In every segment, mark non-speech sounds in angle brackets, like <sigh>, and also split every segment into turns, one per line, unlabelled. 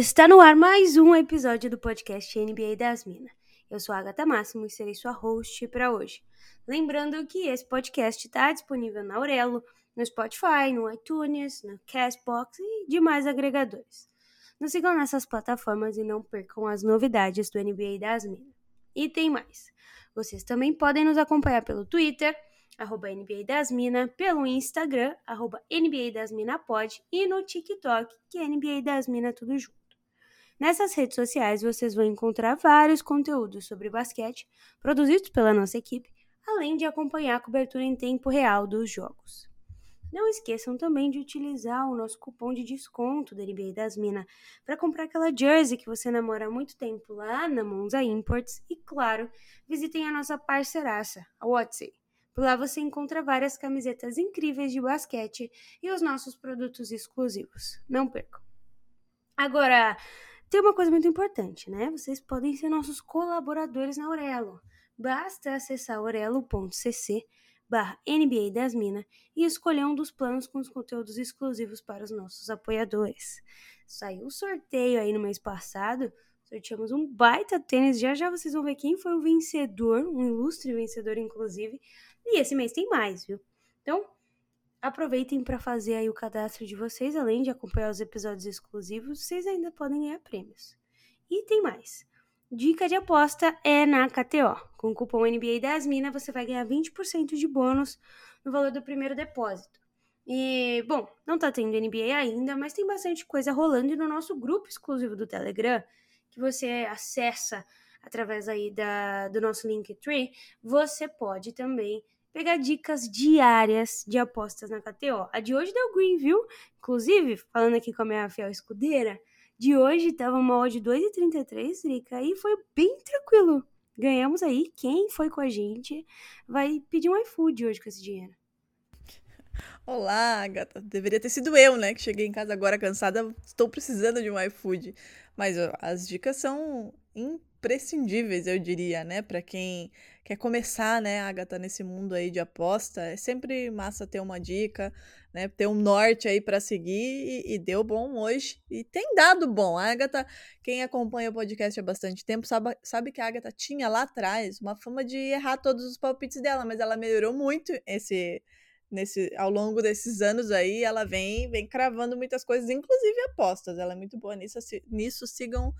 Está no ar mais um episódio do podcast NBA das Minas. Eu sou a Agatha Máximo e serei sua host para hoje. Lembrando que esse podcast está disponível na Aurelo, no Spotify, no iTunes, no Castbox e demais agregadores. Nos sigam nessas plataformas e não percam as novidades do NBA das Minas. E tem mais. Vocês também podem nos acompanhar pelo Twitter, arroba NBA das Mina, pelo Instagram, arroba NBA das Mina Pod, e no TikTok, que é NBA das Mina tudo junto. Nessas redes sociais vocês vão encontrar vários conteúdos sobre basquete produzidos pela nossa equipe, além de acompanhar a cobertura em tempo real dos jogos. Não esqueçam também de utilizar o nosso cupom de desconto da NBA das Minas para comprar aquela jersey que você namora há muito tempo lá na Monza Imports e, claro, visitem a nossa parceiraça, a Watsy. Por lá você encontra várias camisetas incríveis de basquete e os nossos produtos exclusivos. Não percam. Agora, tem uma coisa muito importante, né? Vocês podem ser nossos colaboradores na Aurelo. Basta acessar aurelo.cc barra NBA das Minas e escolher um dos planos com os conteúdos exclusivos para os nossos apoiadores. Saiu um sorteio aí no mês passado, sorteamos um baita tênis, já já vocês vão ver quem foi o vencedor, um ilustre vencedor inclusive, e esse mês tem mais, viu? Então, aproveitem para fazer aí o cadastro de vocês, além de acompanhar os episódios exclusivos, vocês ainda podem ganhar prêmios. E tem mais. Dica de aposta é na KTO. Com o cupom NBA das Minas você vai ganhar 20% de bônus no valor do primeiro depósito. E, bom, não tá tendo NBA ainda, mas tem bastante coisa rolando e no nosso grupo exclusivo do Telegram, que você acessa através aí da, do nosso Linktree, você pode também pegar dicas diárias de apostas na KTO. A de hoje deu green, viu? Inclusive, falando aqui com a minha fiel escudeira, de hoje tava uma odd 2,33, Rica, e foi bem tranquilo. Ganhamos aí. Quem foi com a gente vai pedir um iFood hoje com esse dinheiro.
Olá, gata. Deveria ter sido eu, né? Que cheguei em casa agora cansada. Estou precisando de um iFood. Mas ó, as dicas são imprescindíveis, eu diria, né? Para quem quer começar, né, Agatha, nesse mundo aí de aposta, é sempre massa ter uma dica, né? Ter um norte aí para seguir e, e, deu bom hoje. E tem dado bom. A Agatha, quem acompanha o podcast há bastante tempo, sabe, sabe que a Agatha tinha lá atrás uma fama de errar todos os palpites dela, mas ela melhorou muito esse nesse ao longo desses anos aí, ela vem vem cravando muitas coisas, inclusive apostas. Ela é muito boa nisso, nisso sigam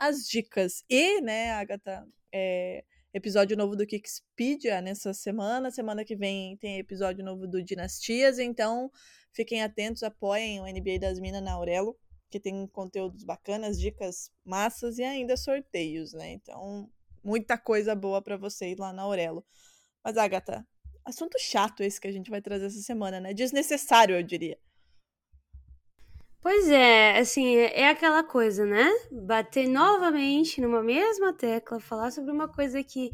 as dicas. E, né, Agatha, é, episódio novo do Kickspedia nessa semana. Semana que vem tem episódio novo do Dinastias, então fiquem atentos, apoiem o NBA das Minas na Aurelo, que tem conteúdos bacanas, dicas massas e ainda sorteios, né? Então, muita coisa boa para vocês lá na Aurelo. Mas, Agatha, assunto chato esse que a gente vai trazer essa semana, né? Desnecessário, eu diria.
Pois é, assim, é aquela coisa, né? Bater novamente numa mesma tecla, falar sobre uma coisa que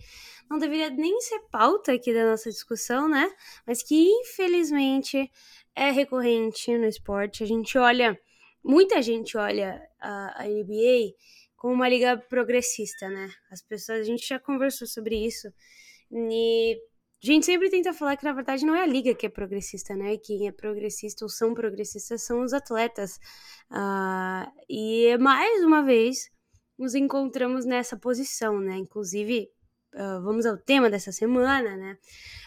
não deveria nem ser pauta aqui da nossa discussão, né? Mas que infelizmente é recorrente no esporte. A gente olha, muita gente olha a, a NBA como uma liga progressista, né? As pessoas, a gente já conversou sobre isso. E a gente sempre tenta falar que na verdade não é a liga que é progressista, né? Quem é progressista ou são progressistas são os atletas. Uh, e mais uma vez nos encontramos nessa posição, né? Inclusive, uh, vamos ao tema dessa semana, né?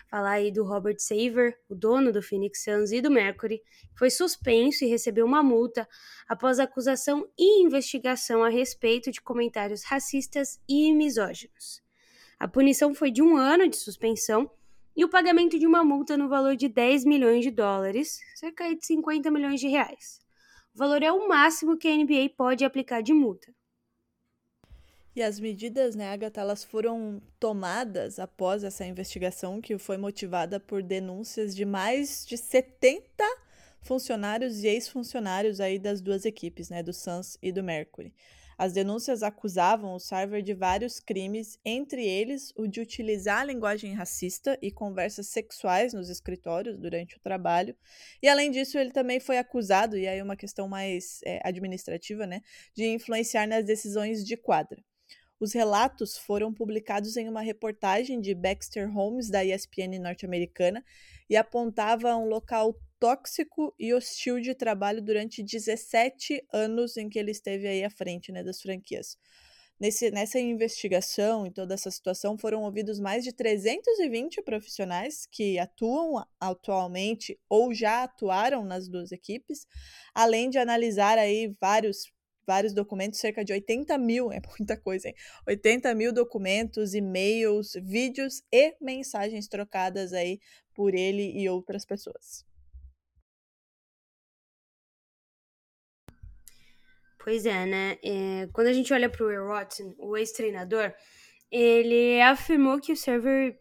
Falar aí do Robert Saver, o dono do Phoenix Suns e do Mercury, foi suspenso e recebeu uma multa após acusação e investigação a respeito de comentários racistas e misóginos. A punição foi de um ano de suspensão e o pagamento de uma multa no valor de 10 milhões de dólares, cerca de 50 milhões de reais. O valor é o máximo que a NBA pode aplicar de multa.
E as medidas, né, Agatha, elas foram tomadas após essa investigação que foi motivada por denúncias de mais de 70 funcionários e ex-funcionários aí das duas equipes, né, do Suns e do Mercury. As denúncias acusavam o Sarver de vários crimes, entre eles o de utilizar a linguagem racista e conversas sexuais nos escritórios durante o trabalho. E além disso, ele também foi acusado, e aí uma questão mais é, administrativa, né, de influenciar nas decisões de quadra. Os relatos foram publicados em uma reportagem de Baxter Holmes, da ESPN norte-americana, e apontava um local tóxico e hostil de trabalho durante 17 anos em que ele esteve aí à frente né, das franquias. Nesse, nessa investigação e toda essa situação foram ouvidos mais de 320 profissionais que atuam atualmente ou já atuaram nas duas equipes, além de analisar aí vários vários documentos, cerca de 80 mil, é muita coisa, hein? 80 mil documentos, e-mails, vídeos e mensagens trocadas aí por ele e outras pessoas.
Pois é, né? É, quando a gente olha para o Will Watson, o ex-treinador, ele afirmou que o server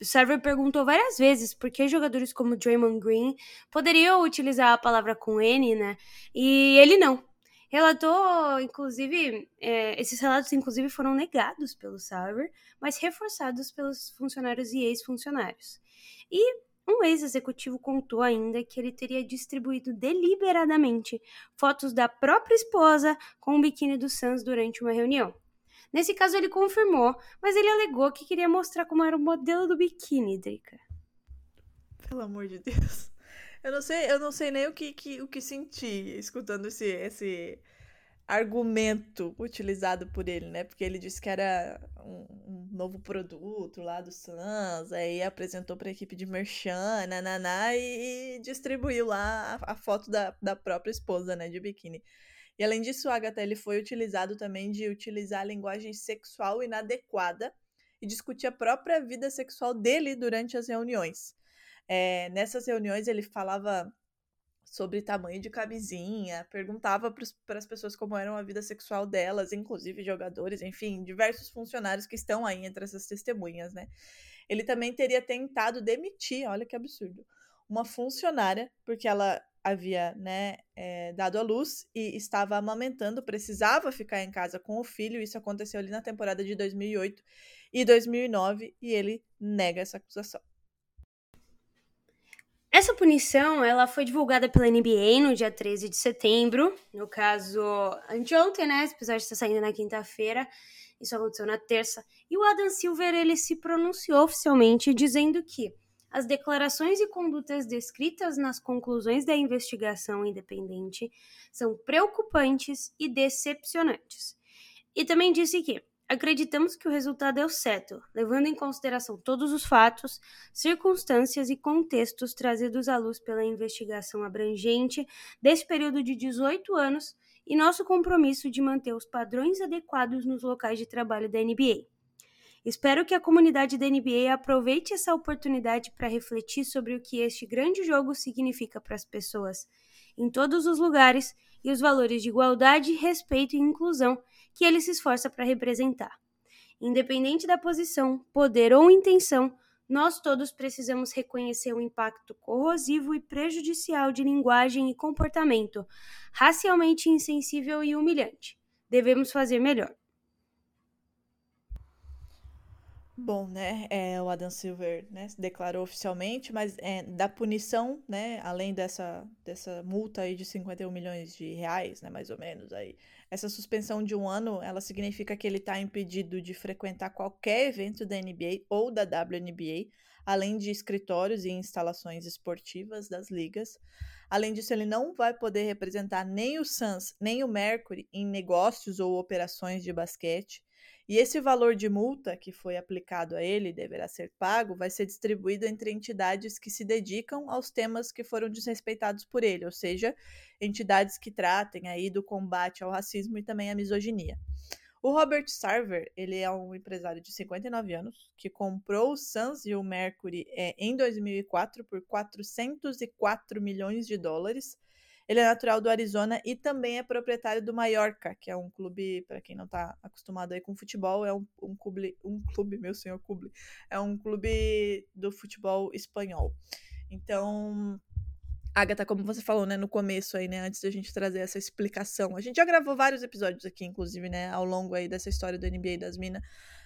o server perguntou várias vezes por que jogadores como Draymond Green poderiam utilizar a palavra com N, né? E ele não. Relatou, inclusive, é, esses relatos, inclusive, foram negados pelo server, mas reforçados pelos funcionários e ex-funcionários. E um ex-executivo contou ainda que ele teria distribuído deliberadamente fotos da própria esposa com o biquíni do Suns durante uma reunião. Nesse caso, ele confirmou, mas ele alegou que queria mostrar como era o modelo do biquíni, Drica.
Pelo amor de Deus. Eu não sei, eu não sei nem o que, que o que sentir escutando esse, esse argumento utilizado por ele, né? Porque ele disse que era um, um novo produto lá do Sans, aí apresentou para a equipe de Merchan, nananá, e, e distribuiu lá a, a, foto da, da própria esposa, né, de biquíni. E além disso, Agatha ele foi utilizado também de utilizar a linguagem sexual inadequada e discutir a própria vida sexual dele durante as reuniões. É, nessas reuniões ele falava sobre tamanho de camisinha, perguntava para as pessoas como era a vida sexual delas, inclusive jogadores, enfim, diversos funcionários que estão aí entre essas testemunhas, né? Ele também teria tentado demitir, olha que absurdo, uma funcionária, porque ela havia né, é, dado à luz e estava amamentando, precisava ficar em casa com o filho. Isso aconteceu ali na temporada de 2008 e 2009 e ele nega essa acusação.
Essa punição, ela foi divulgada pela NBA no dia 13 de setembro, no caso, anteontem, né? Esse episódio está saindo na quinta-feira, isso aconteceu na terça, e o Adam Silver, ele se pronunciou oficialmente dizendo que as declarações e condutas descritas nas conclusões da investigação independente são preocupantes e decepcionantes. E também disse que Acreditamos que o resultado é o certo, levando em consideração todos os fatos, circunstâncias e contextos trazidos à luz pela investigação abrangente desse período de 18 anos e nosso compromisso de manter os padrões adequados nos locais de trabalho da NBA. Espero que a comunidade da NBA aproveite essa oportunidade para refletir sobre o que este grande jogo significa para as pessoas, em todos os lugares, e os valores de igualdade, respeito e inclusão que ele se esforça para representar. Independente da posição, poder ou intenção, nós todos precisamos reconhecer o impacto corrosivo e prejudicial de linguagem e comportamento racialmente insensível e humilhante. Devemos fazer melhor.
Bom, né, é, o Adam Silver, né, declarou oficialmente, mas é, da punição, né, além dessa, dessa multa aí de 51 milhões de reais, né, mais ou menos, aí, essa suspensão de um ano, ela significa que ele está impedido de frequentar qualquer evento da NBA ou da WNBA, além de escritórios e instalações esportivas das ligas. Além disso, ele não vai poder representar nem o Suns, nem o Mercury em negócios ou operações de basquete. E esse valor de multa que foi aplicado a ele, deverá ser pago, vai ser distribuído entre entidades que se dedicam aos temas que foram desrespeitados por ele, ou seja, entidades que tratem aí do combate ao racismo e também à misoginia. O Robert Sarver, ele é um empresário de 59 anos que comprou o Suns e o Mercury é, em 2004 por 404 milhões de dólares Ele é natural do Arizona e também é proprietário do Mallorca, que é um clube, para quem não está acostumado aí com futebol, é um, um clube, um clube, meu senhor clube, é um clube do futebol espanhol. Então, Agatha, como você falou, né, no começo aí, né, antes da gente trazer essa explicação. A gente já gravou vários episódios aqui, inclusive, né, ao longo aí dessa história do NBA das Minas,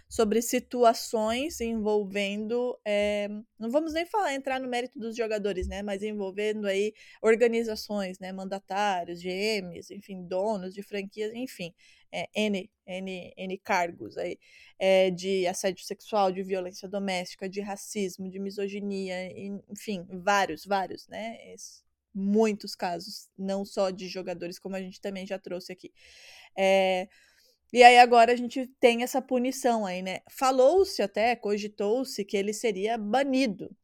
sobre situações envolvendo, é, não vamos nem falar, entrar no mérito dos jogadores, né, mas envolvendo aí organizações, né, mandatários, GMs, enfim, donos de franquias, enfim, é, N, N, N cargos aí, é, de assédio sexual, de violência doméstica, de racismo, de misoginia, enfim, vários, vários, né? muitos casos, não só de jogadores, como a gente também já trouxe aqui. É, e aí agora a gente tem essa punição aí, né? Falou-se até, cogitou-se que ele seria banido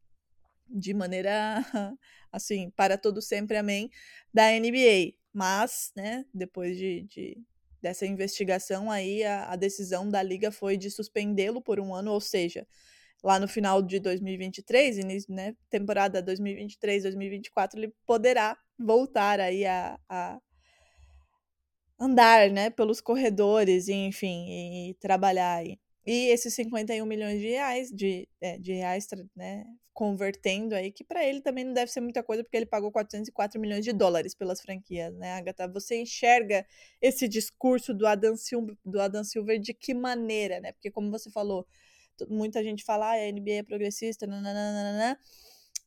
de maneira <laughs> assim, para todo sempre, amém, da NBA. Mas, né, depois de, de dessa investigação aí, a, a decisão da liga foi de suspendê-lo por um ano, ou seja, lá no final de 2023, início, né, temporada 2023-2024, ele poderá voltar aí a, a, andar, né, pelos corredores, e, enfim, e trabalhar aí. E esses 51 milhões de reais, de, é, de reais, né, convertendo aí, que para ele também não deve ser muita coisa, porque ele pagou 404 milhões de dólares pelas franquias, né, Agatha? Você enxerga esse discurso do Adam Silver, do Adam Silver de que maneira, né? Porque como você falou, muita gente fala, ah, a NBA é progressista, nananana,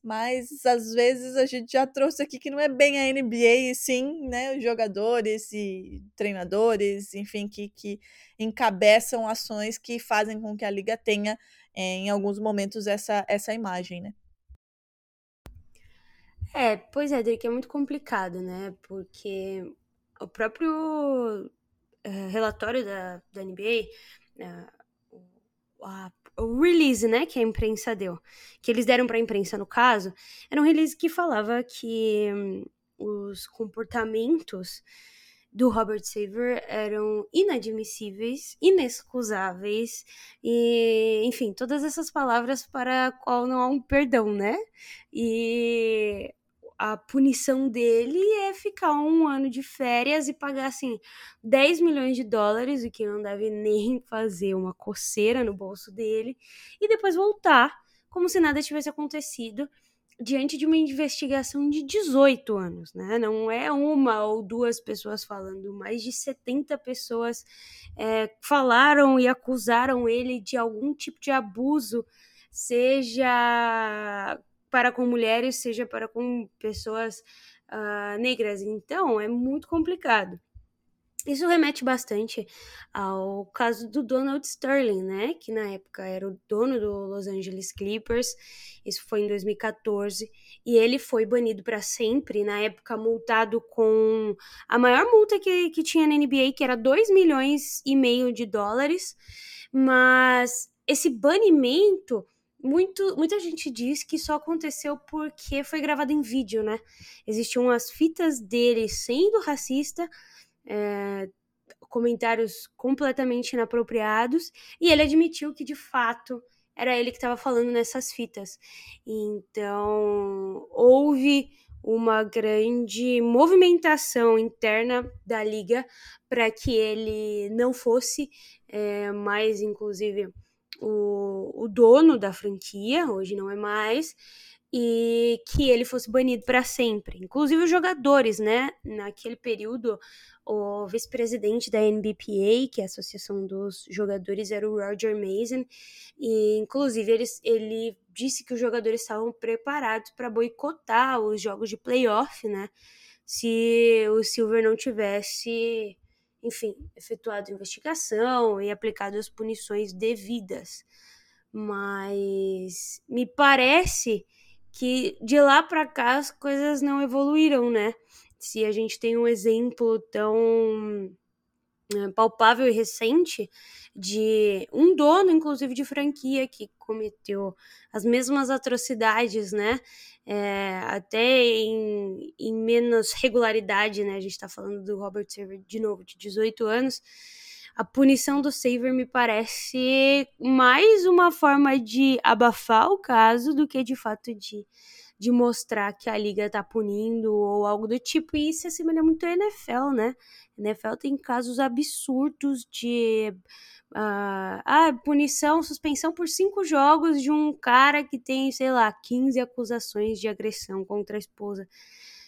mas às vezes a gente já trouxe aqui que não é bem a NBA, e sim, né, jogadores e treinadores, enfim, que, que encabeçam ações que fazem com que a liga tenha, é, em alguns momentos, essa, essa imagem, né?
É, pois é, Drake, é muito complicado, né? Porque o próprio uh, relatório da, da NBA, uh, eh, a o release, né, que a imprensa deu, que eles deram para a imprensa no caso, era um release que falava que hum, os comportamentos do Robert Saver eram inadmissíveis, inexcusáveis e, enfim, todas essas palavras para qual não há um perdão, né? E a punição dele é ficar um ano de férias e pagar assim 10 milhões de dólares, o que não deve nem <laughs> fazer uma coceira no bolso dele, e depois voltar como se nada tivesse acontecido diante de uma investigação de 18 anos, né? Não é uma ou duas pessoas falando, mais de 70 pessoas é, falaram e acusaram ele de algum tipo de abuso, seja para com mulheres, seja para com pessoas uh, negras. Então, é muito complicado. Isso remete bastante ao caso do Donald Sterling, né? Que na época era o dono do Los Angeles Clippers. Isso foi em 2014. E ele foi banido para sempre, na época multado com a maior multa que, que tinha na NBA, que era 2 milhões e meio de dólares. Mas esse banimento muito, muita gente diz que só aconteceu porque foi gravado em vídeo, né? Existiam as fitas dele sendo racista, é, comentários completamente inapropriados, e ele admitiu que de fato era ele que estava falando nessas fitas. Então, houve uma grande movimentação interna da liga para que ele não fosse é, mais, inclusive o, o dono da franquia, hoje não é mais, e que ele fosse banido para sempre. Inclusive os jogadores, né? Naquele período, o vice-presidente da NBPA, que é a Associação dos Jogadores, era o Roger Mason, e inclusive ele, ele disse que os jogadores estavam preparados para boicotar os jogos de playoff, né? Se o Silver não tivesse enfim, efetuado investigação e aplicado as punições devidas. Mas me parece que de lá para cá as coisas não evoluíram, né? Se a gente tem um exemplo tão palpável e recente de um dono, inclusive de franquia, que cometeu as mesmas atrocidades, né? É, até em, em, menos regularidade, né? A gente está falando do Robert Server de novo, de 18 anos, a punição do Saver me parece mais uma forma de abafar o caso do que de fato de, de mostrar que a liga tá punindo ou algo do tipo. E isso se assemelha muito à NFL, né? A NFL tem casos absurdos de uh, ah, punição, suspensão por cinco jogos de um cara que tem, sei lá, 15 acusações de agressão contra a esposa.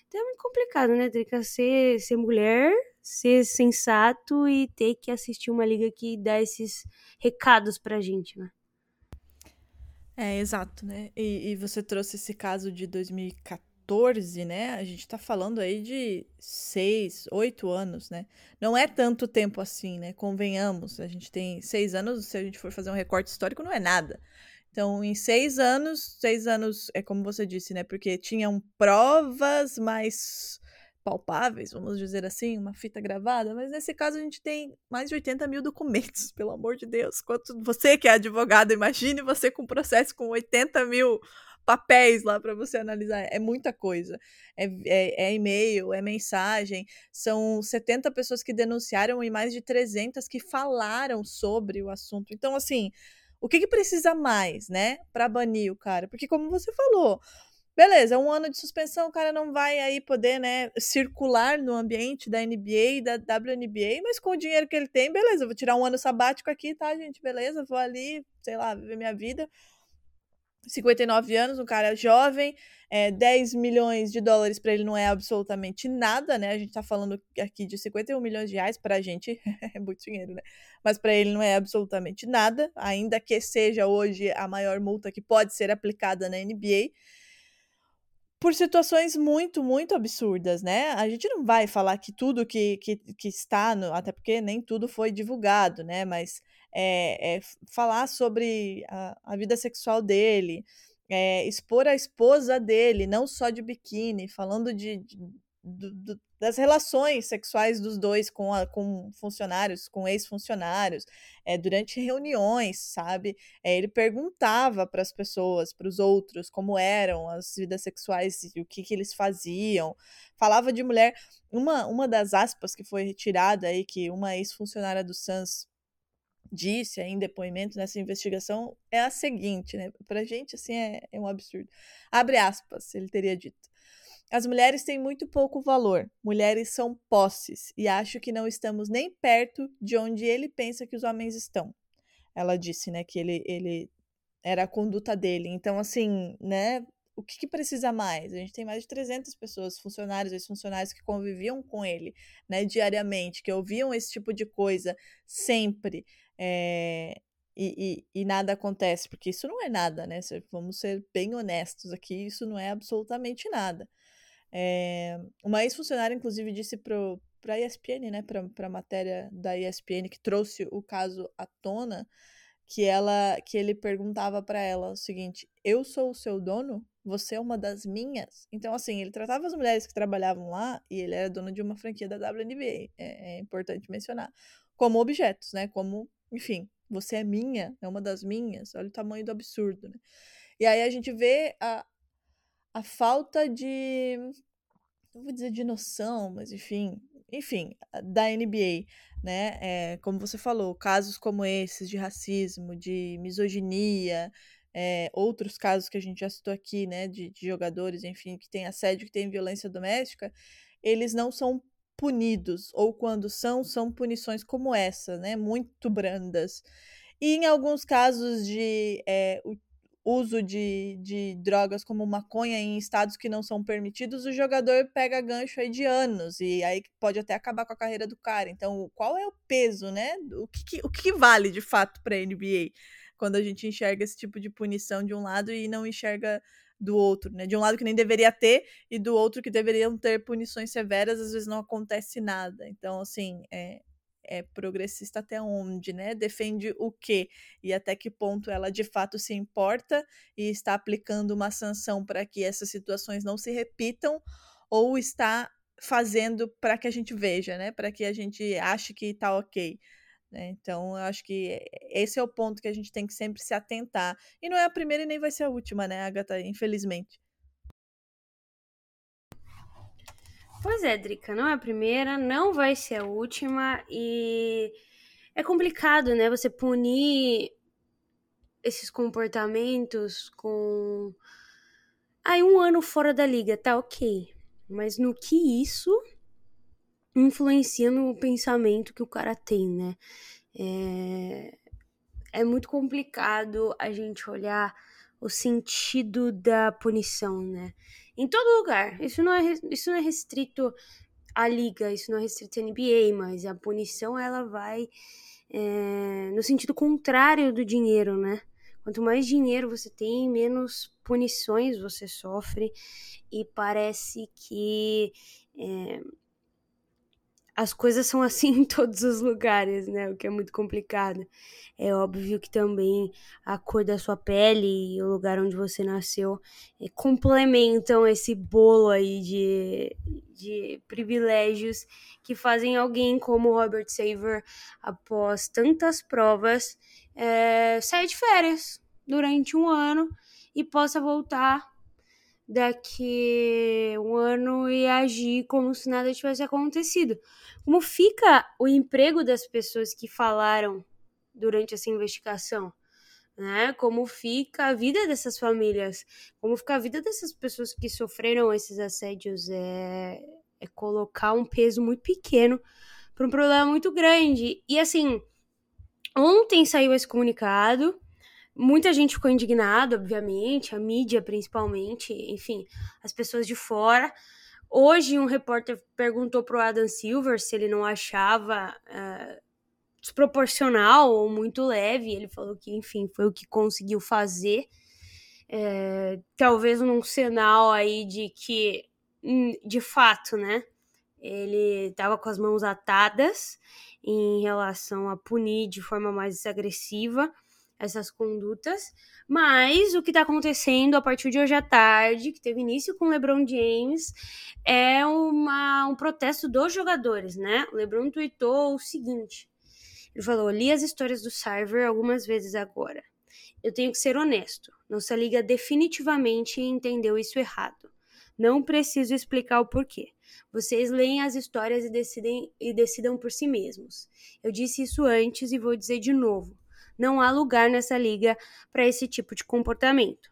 Então é muito complicado, né, Drica? Ser, ser mulher, ser sensato e ter que assistir uma liga que dá esses recados pra gente, né?
É, exato, né? E, e você trouxe esse caso de 2014 14, né? A gente tá falando aí de 6, 8 anos, né? Não é tanto tempo assim, né? Convenhamos. A gente tem 6 anos, se a gente for fazer um recorte histórico, não é nada. Então, em seis anos, seis anos, é como você disse, né? Porque tinham provas mais palpáveis, vamos dizer assim, uma fita gravada, mas nesse caso a gente tem mais de 80 mil documentos, <laughs> pelo amor de Deus. Quanto você que é advogado, imagine você com um processo com 80 mil papéis lá para você analisar. É muita coisa. É, é, é, e-mail, é mensagem. São 70 pessoas que denunciaram e mais de 300 que falaram sobre o assunto. Então, assim, o que, que precisa mais, né, para banir o cara? Porque, como você falou. Beleza, um ano de suspensão, o cara não vai aí poder, né, circular no ambiente da NBA e da WNBA, mas com o dinheiro que ele tem, beleza, vou tirar um ano sabático aqui, tá, gente? Beleza, vou ali, sei lá, viver minha vida 59 anos, um cara jovem, é, 10 milhões de dólares para ele não é absolutamente nada, né? A gente tá falando aqui de 51 milhões de reais, pra gente <laughs> é muito dinheiro, né? Mas para ele não é absolutamente nada, ainda que seja hoje a maior multa que pode ser aplicada na NBA. Por situações muito, muito absurdas, né? A gente não vai falar que tudo que, que, que está, no, até porque nem tudo foi divulgado, né? Mas é, é, falar sobre a, a, vida sexual dele, é, expor a esposa dele, não só de biquíni, falando de, de, de das relações sexuais dos dois com, a, com funcionários, com ex-funcionários, é, durante reuniões, sabe? É, ele perguntava para as pessoas, para os outros, como eram as vidas sexuais e o que, que eles faziam. Falava de mulher. Uma, uma das aspas que foi retirada aí, que uma ex-funcionária do SANS disse em depoimento nessa investigação é a seguinte, né? Pra gente, assim, é, é um absurdo. Abre aspas, ele teria dito. As mulheres têm muito pouco valor. Mulheres são posses e acho que não estamos nem perto de onde ele pensa que os homens estão. Ela disse, né, que ele, ele era a conduta dele. Então, assim, né, o que, que, precisa mais? A gente tem mais de 300 pessoas, funcionários, ex-funcionários que conviviam com ele, né, diariamente, que ouviam esse tipo de coisa sempre. É, e, e, e, nada acontece, porque isso não é nada, né? Vamos ser bem honestos aqui, isso não é absolutamente nada. É, uma ex-funcionária, inclusive, disse para a ESPN, né, para a matéria da ESPN, que trouxe o caso à tona, que ela que ele perguntava para ela o seguinte: Eu sou o seu dono? Você é uma das minhas? Então, assim, ele tratava as mulheres que trabalhavam lá e ele era dono de uma franquia da WNBA, é, é importante mencionar, como objetos, né? Como enfim, você é minha, é uma das minhas, olha o tamanho do absurdo, né? E aí a gente vê a, a falta de, não vou dizer de noção, mas enfim, enfim, da NBA, né? É, como você falou, casos como esses de racismo, de misoginia, é, outros casos que a gente já citou aqui, né, de, de jogadores, enfim, que tem assédio, que tem violência doméstica, eles não são punidos, ou quando são, são punições como essa, né? Muito brandas. E em alguns casos de é, uso de, de drogas como maconha em estados que não são permitidos, o jogador pega gancho aí de anos, e aí pode até acabar com a carreira do cara. Então, qual é o peso, né? O que, o que vale de fato para a NBA? Quando a gente enxerga esse tipo de punição de um lado e não enxerga do outro, né? De um lado que nem deveria ter e do outro que deveriam ter punições severas, às vezes não acontece nada. Então, assim, é, é progressista até onde, né? Defende o quê? E até que ponto ela de fato se importa e está aplicando uma sanção para que essas situações não se repitam ou está fazendo para que a gente veja, né? Para que a gente ache que está ok. Né? Então, eu acho que esse é o ponto que a gente tem que sempre se atentar. E não é a primeira e nem vai ser a última, né, Agatha? Infelizmente.
Pois é, Drica, não é a primeira, não vai ser a última e é complicado, né? Você punir esses comportamentos com. Aí, um ano fora da liga, tá ok. Mas no que isso influencia no pensamento que o cara tem, né? É, é muito complicado a gente olhar o sentido da punição, né? Em todo lugar. Isso não é, isso não é restrito à liga, isso não é restrito à NBA, mas a punição ela vai é, no sentido contrário do dinheiro, né? Quanto mais dinheiro você tem, menos punições você sofre, e parece que é, as coisas são assim <laughs> em todos os lugares, né? O que é muito complicado. É óbvio que também a cor da sua pele e o lugar onde você nasceu é, complementam esse bolo aí de, de privilégios que fazem alguém como Robert Saver, após tantas provas, é, sair de férias durante um ano e possa voltar daqui um ano e agir como se nada tivesse acontecido. Como fica o emprego das pessoas que falaram durante essa investigação? Né? Como fica a vida dessas famílias? Como fica a vida dessas pessoas que sofreram esses assédios? É, é colocar um peso muito pequeno para um problema muito grande. E assim, ontem saiu esse comunicado Muita gente ficou indignada, obviamente, a mídia principalmente, enfim, as pessoas de fora. Hoje, um repórter perguntou pro Adam Silver se ele não achava uh, desproporcional ou muito leve. Ele falou que, enfim, foi o que conseguiu fazer. É, talvez num sinal aí de que, hum, de fato, né? Ele estava com as mãos atadas em relação a punir de forma mais agressiva essas condutas, mas o que está acontecendo a partir de hoje à tarde, que teve início com o LeBron James, é uma, um protesto dos jogadores, né? O LeBron tweetou o seguinte: ele falou, li as histórias do Sarver algumas vezes agora. Eu tenho que ser honesto, nossa liga definitivamente entendeu isso errado. Não preciso explicar o porquê. Vocês leem as histórias e decidem e decidam por si mesmos. Eu disse isso antes e vou dizer de novo. Não há lugar nessa liga para esse tipo de comportamento.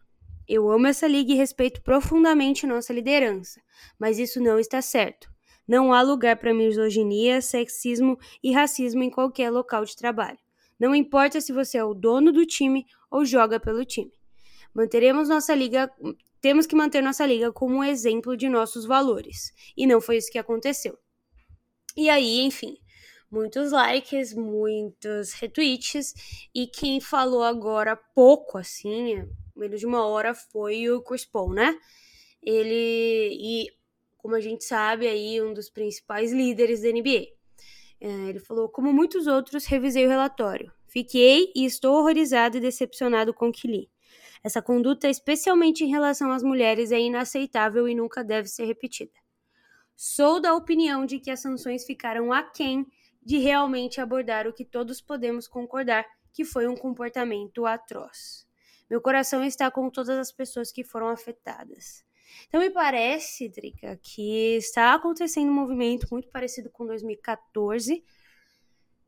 Eu amo essa liga e respeito profundamente nossa liderança, mas isso não está certo. Não há lugar para misoginia, sexismo e racismo em qualquer local de trabalho. Não importa se você é o dono do time ou joga pelo time. Manteremos nossa liga, temos que manter nossa liga como um exemplo de nossos valores. E não foi isso que aconteceu. E aí, enfim, muitos likes, muitos retweets, e quem falou agora pouco, assim, menos de uma hora, foi o Chris Paul, né? Ele, e como a gente sabe, aí um dos principais líderes da NBA. É, ele falou, como muitos outros, revisei o relatório. Fiquei e estou horrorizado e decepcionado com o que li. Essa conduta, especialmente em relação às mulheres, é inaceitável e nunca deve ser repetida. Sou da opinião de que as sanções ficaram aquém de realmente abordar o que todos podemos concordar que foi um comportamento atroz. Meu coração está com todas as pessoas que foram afetadas. Então me parece, Drica, que está acontecendo um movimento muito parecido com 2014,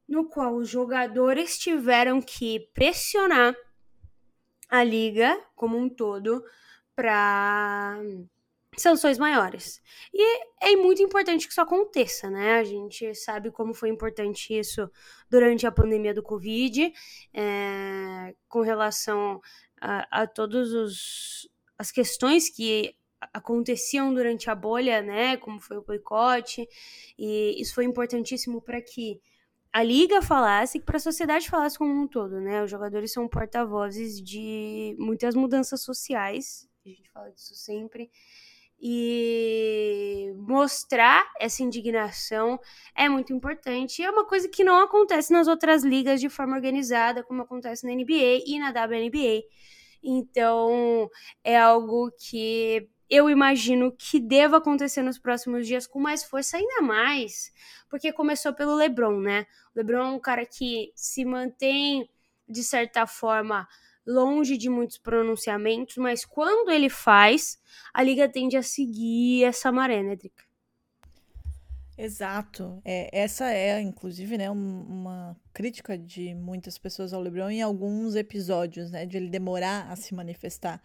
no qual os jogadores tiveram que pressionar a liga como um todo para sanções maiores. E é muito importante que isso aconteça, né? A gente sabe como foi importante isso durante a pandemia do Covid, é, com relação a, a todas as questões que aconteciam durante a bolha, né? Como foi o boicote, e isso foi importantíssimo para que a liga falasse e para a sociedade falasse como um todo, né? Os jogadores são porta-vozes de muitas mudanças sociais, a gente fala disso sempre e mostrar essa indignação é muito importante. É uma coisa que não acontece nas outras ligas de forma organizada, como acontece na NBA e na WNBA. Então, é algo que eu imagino que deva acontecer nos próximos dias com mais força, ainda mais porque começou pelo LeBron, né? O LeBron é um cara que se mantém, de certa forma, longe de muitos pronunciamentos, mas quando ele faz, a liga tende a seguir essa maré, né, Drica?
Exato. É, essa é, inclusive, né, uma crítica de muitas pessoas ao LeBron em alguns episódios, né, de ele demorar a se manifestar.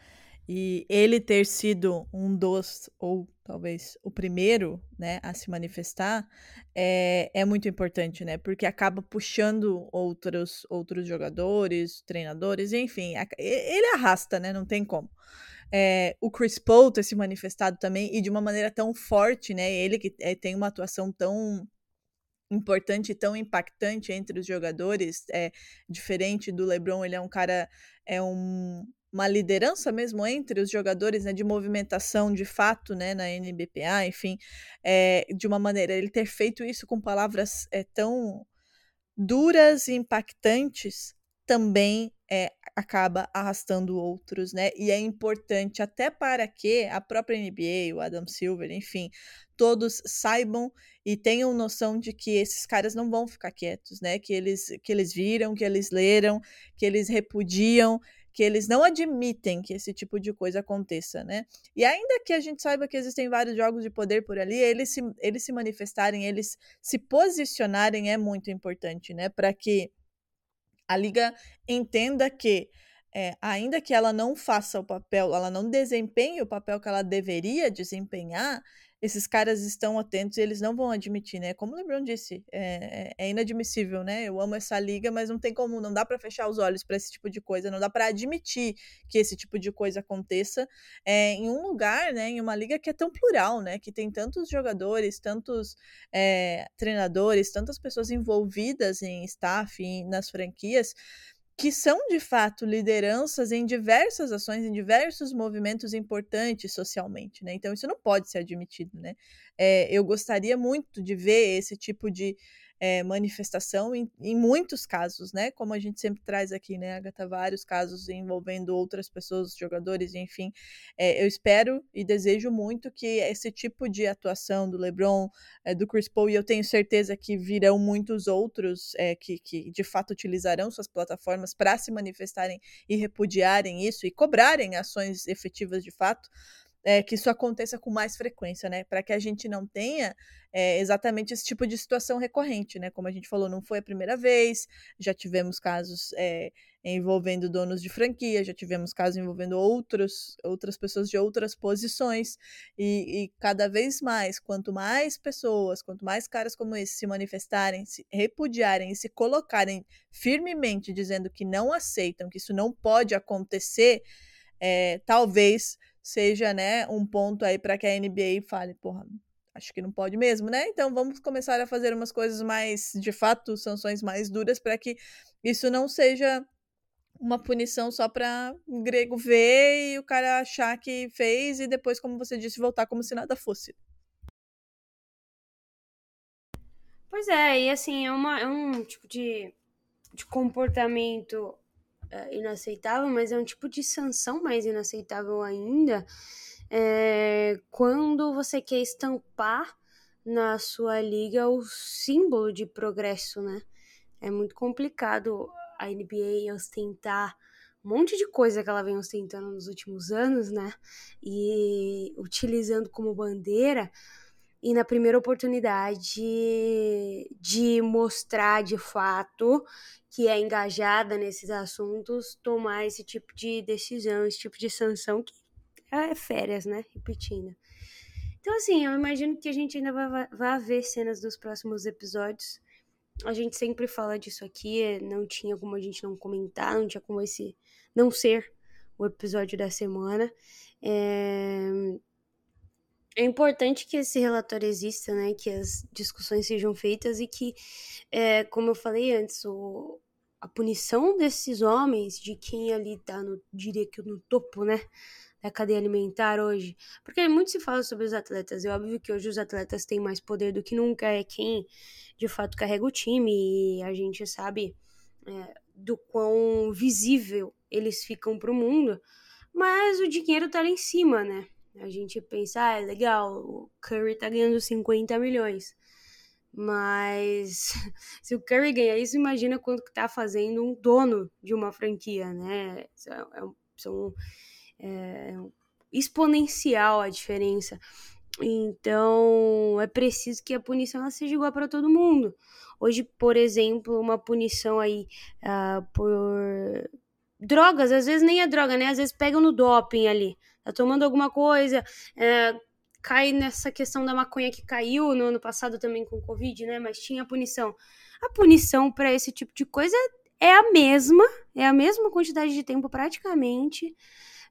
E ele ter sido um dos, ou talvez o primeiro, né, a se manifestar, é, é muito importante, né? Porque acaba puxando outros, outros jogadores, treinadores, enfim, ele arrasta, né? Não tem como. É, o Chris Paul ter se manifestado também, e de uma maneira tão forte, né? Ele que é, tem uma atuação tão importante e tão impactante entre os jogadores, é diferente do LeBron, ele é um cara, é um, uma liderança mesmo entre os jogadores, né, de movimentação de fato, né, na NBPA, enfim, é, de uma maneira, ele ter feito isso com palavras é, tão duras e impactantes também é, acaba arrastando outros, né? E é importante até para que a própria NBA, o Adam Silver, enfim, todos saibam e tenham noção de que esses caras não vão ficar quietos, né? Que eles que eles viram, que eles leram, que eles repudiam que eles não admitem que esse tipo de coisa aconteça, né? E ainda que a gente saiba que existem vários jogos de poder por ali, eles se, eles se manifestarem, eles se posicionarem é muito importante, né? Para que a liga entenda que é, ainda que ela não faça o papel, ela não desempenhe o papel que ela deveria desempenhar, esses caras estão atentos e eles não vão admitir, né? Como o LeBron disse, é, é, inadmissível, né? Eu amo essa liga, mas não tem como, não dá para fechar os olhos para esse tipo de coisa, não dá para admitir que esse tipo de coisa aconteça é, em um lugar, né? Em uma liga que é tão plural, né? Que tem tantos jogadores, tantos é, treinadores, tantas pessoas envolvidas em staff, em, nas franquias que são de fato lideranças em diversas ações, em diversos movimentos importantes socialmente, né? Então isso não pode ser admitido, né? É, eu gostaria muito de ver esse tipo de é, manifestação em, em, muitos casos, né? Como a gente sempre traz aqui, né, Agatha, vários casos envolvendo outras pessoas, jogadores, enfim. É, eu espero e desejo muito que esse tipo de atuação do LeBron, é, do Chris Paul, e eu tenho certeza que virão muitos outros que, que de fato utilizarão suas plataformas para se manifestarem e repudiarem isso e cobrarem ações efetivas de fato é, que isso aconteça com mais frequência, né? Para que a gente não tenha é, exatamente esse tipo de situação recorrente, né? Como a gente falou, não foi a primeira vez, já tivemos casos é, envolvendo donos de franquia, já tivemos casos envolvendo outros, outras pessoas de outras posições, e, e cada vez mais, quanto mais pessoas, quanto mais caras como esse se manifestarem, se repudiarem e se colocarem firmemente dizendo que não aceitam, que isso não pode acontecer, talvez seja, né, um ponto aí para que a NBA fale, porra, acho que não pode mesmo, né? Então vamos começar a fazer umas coisas mais, de fato, sanções mais duras para que isso não seja uma punição só para o grego ver e o cara achar que fez e depois, como você disse, voltar como se nada fosse.
Pois é, e assim, é, uma, é um tipo de, de comportamento é, inaceitável, mas é um tipo de sanção mais inaceitável ainda é, quando você quer estampar na sua liga o símbolo de progresso, né? É muito complicado a NBA ostentar um monte de coisa que ela vem ostentando nos últimos anos, né? E utilizando como bandeira e na primeira oportunidade de mostrar de fato que é engajada nesses assuntos tomar esse tipo de decisão, esse tipo de sanção que é férias, né? Repetindo. Então, assim, eu imagino que a gente ainda vai, vai ver cenas dos próximos episódios. A gente sempre fala disso aqui, não tinha como a gente não comentar, não tinha como esse não ser o episódio da semana. É, é importante que esse relatório exista, né? Que as discussões sejam feitas e que, é, como eu falei antes, o, a punição desses homens, de quem ali tá, no, diria que no topo, né? Da cadeia alimentar hoje. Porque muito se fala sobre os atletas. É óbvio que hoje os atletas têm mais poder do que nunca. É quem de fato carrega o time. E a gente sabe é, do quão visível eles ficam pro mundo. Mas o dinheiro tá lá em cima, né? A gente pensa, ah, é legal, o Curry tá ganhando 50 milhões. Mas <laughs> se o Curry ganhar isso, imagina quanto que tá fazendo um dono de uma franquia, né? São, é, são é, exponencial a diferença. Então, é preciso que a punição seja igual para todo mundo. Hoje, por exemplo, uma punição aí uh, por drogas, às vezes nem é droga, né? Às vezes pegam no doping ali. Tá tomando alguma coisa, é, cai nessa questão da maconha que caiu no ano passado também com o Covid, né? Mas tinha punição. A punição para esse tipo de coisa é a mesma, é a mesma quantidade de tempo praticamente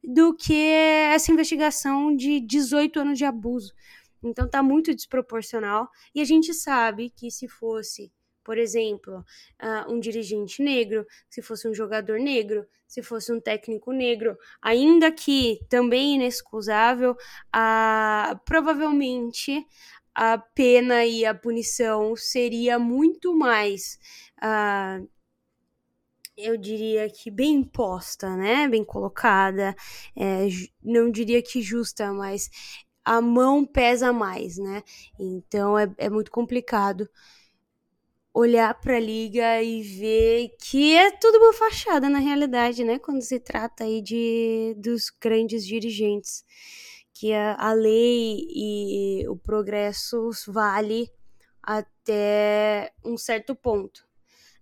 do que essa investigação de 18 anos de abuso. Então tá muito desproporcional e a gente sabe que se fosse, por exemplo, uh, um dirigente negro, se fosse um jogador negro, se fosse um técnico negro, ainda que também inexcusável, uh, provavelmente a pena e a punição seria muito mais uh, eu diria que bem imposta, né? Bem colocada. É, não diria que justa, mas a mão pesa mais, né? Então é, é muito complicado olhar para a liga e ver que é tudo uma fachada na realidade, né? Quando se trata aí de dos grandes dirigentes, que a, a lei e o progresso vale até um certo ponto.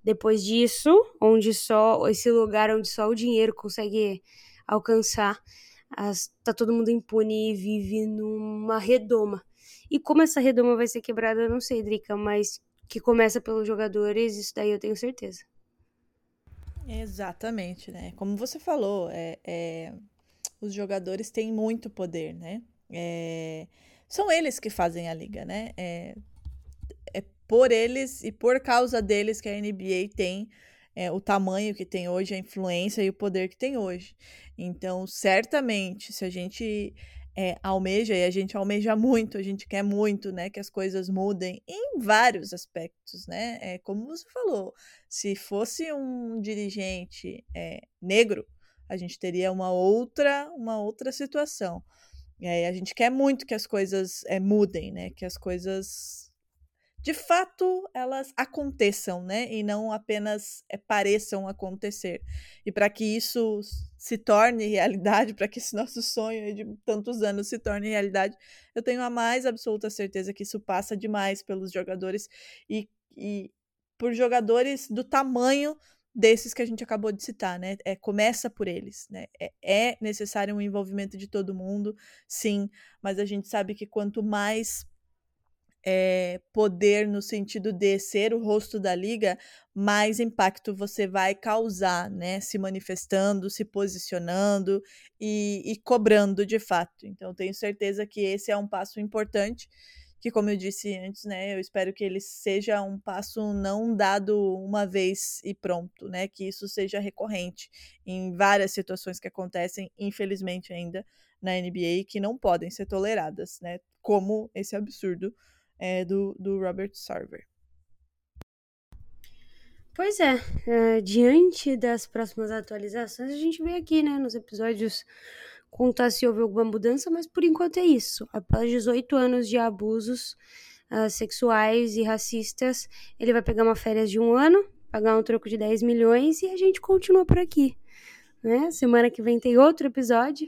Depois disso, onde só esse lugar onde só o dinheiro consegue alcançar, as, tá todo mundo impune e vive numa redoma. E como essa redoma vai ser quebrada, eu não sei, Drica, mas que começa pelos jogadores, isso daí eu tenho certeza.
Exatamente, né? Como você falou, é, é os jogadores têm muito poder, né? É, são eles que fazem a liga, né? É, por eles e por causa deles que a NBA tem é, o tamanho que tem hoje, a influência e o poder que tem hoje. Então, certamente, se a gente é, almeja, e a gente almeja muito, a gente quer muito, né, que as coisas mudem em vários aspectos, né? É, como você falou, se fosse um dirigente é, negro, a gente teria uma outra, uma outra situação. E aí a gente quer muito que as coisas é, mudem, né? Que as coisas de fato elas aconteçam, né? E não apenas é, pareçam acontecer. E para que isso se torne realidade, <laughs> para que esse nosso sonho de tantos anos se torne realidade, eu tenho a mais absoluta certeza que isso passa demais pelos jogadores e, e por jogadores do tamanho desses que a gente acabou de citar, né? É, começa por eles, né? É, é necessário um envolvimento de todo mundo, sim, mas a gente sabe que quanto mais é, poder no sentido de ser o rosto da liga, mais impacto você vai causar, né? Se manifestando, se posicionando e, e cobrando de fato. Então, tenho certeza que esse é um passo importante que como eu disse antes, né, eu espero que ele seja um passo não dado uma vez e pronto, né, que isso seja recorrente em várias situações que acontecem, infelizmente ainda na NBA, que não podem ser toleradas, né, como esse absurdo é, do, do Robert Sarver.
Pois é, é, diante das próximas atualizações, a gente vem aqui, né, nos episódios contar se houve alguma mudança, mas por enquanto é isso. Após 18 anos de abusos uh, sexuais e racistas, ele vai pegar uma férias de um ano, pagar um troco de 10 milhões e a gente continua por aqui. Né? Semana que vem tem outro episódio.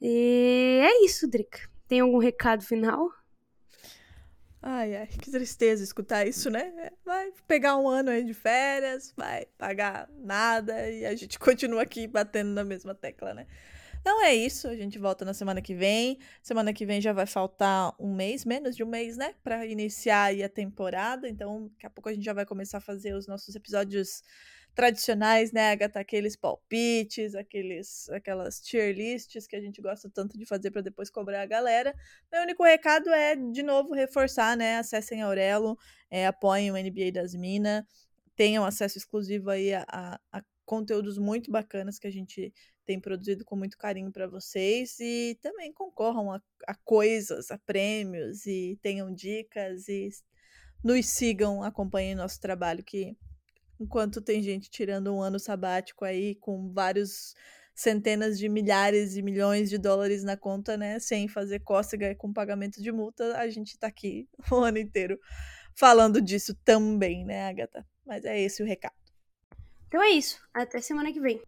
E é isso, Drica. Tem algum recado final?
Ai, ai, que tristeza escutar isso, né? É, vai pegar um ano aí de férias, vai pagar nada e a gente <laughs> continua aqui batendo na mesma tecla, né? Não é isso, a gente volta na semana que vem. Semana que vem já vai faltar um mês, menos de um mês, né? Pra iniciar aí a temporada. Então, daqui a pouco a gente já vai começar a fazer os nossos episódios tradicionais, né, Agatha? Aqueles palpites, aqueles, aquelas tier lists que a gente gosta tanto de fazer para depois cobrar a galera. Meu único recado é, de novo, reforçar, né? Acessem Aurelo, é, apoiem o NBA das Minas, tenham acesso exclusivo aí a, a, a conteúdos muito bacanas que a gente tem produzido com muito carinho para vocês e também concorram a, a, coisas, a prêmios e tenham dicas e nos sigam, acompanhem nosso trabalho que enquanto tem gente tirando um ano sabático aí com vários centenas de milhares e milhões de dólares na conta, né, sem fazer cócega com pagamento de multa, a gente tá aqui <laughs> o ano inteiro falando disso também, né, Agatha? Mas é esse o recado.
Então é isso. Até semana que vem.